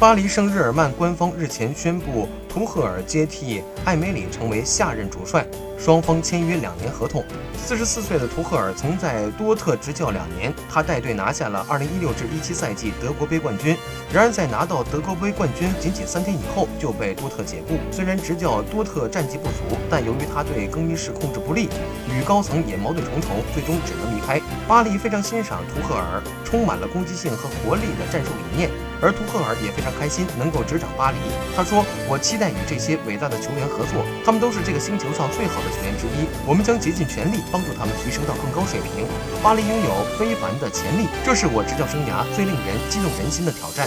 巴黎圣日耳曼官方日前宣布，图赫尔接替艾梅里成为下任主帅，双方签约两年合同。四十四岁的图赫尔曾在多特执教两年，他带队拿下了二零一六至一七赛季德国杯冠军。然而，在拿到德国杯冠军仅仅三天以后，就被多特解雇。虽然执教多特战绩不俗，但由于他对更衣室控制不力，与高层也矛盾重重，最终只能离开。巴黎非常欣赏图赫尔充满了攻击性和活力的战术理念，而图赫尔也非常开心能够执掌巴黎。他说：“我期待与这些伟大的球员合作，他们都是这个星球上最好的球员之一，我们将竭尽全力帮。”帮助他们提升到更高水平。巴黎拥有非凡的潜力，这是我执教生涯最令人激动人心的挑战。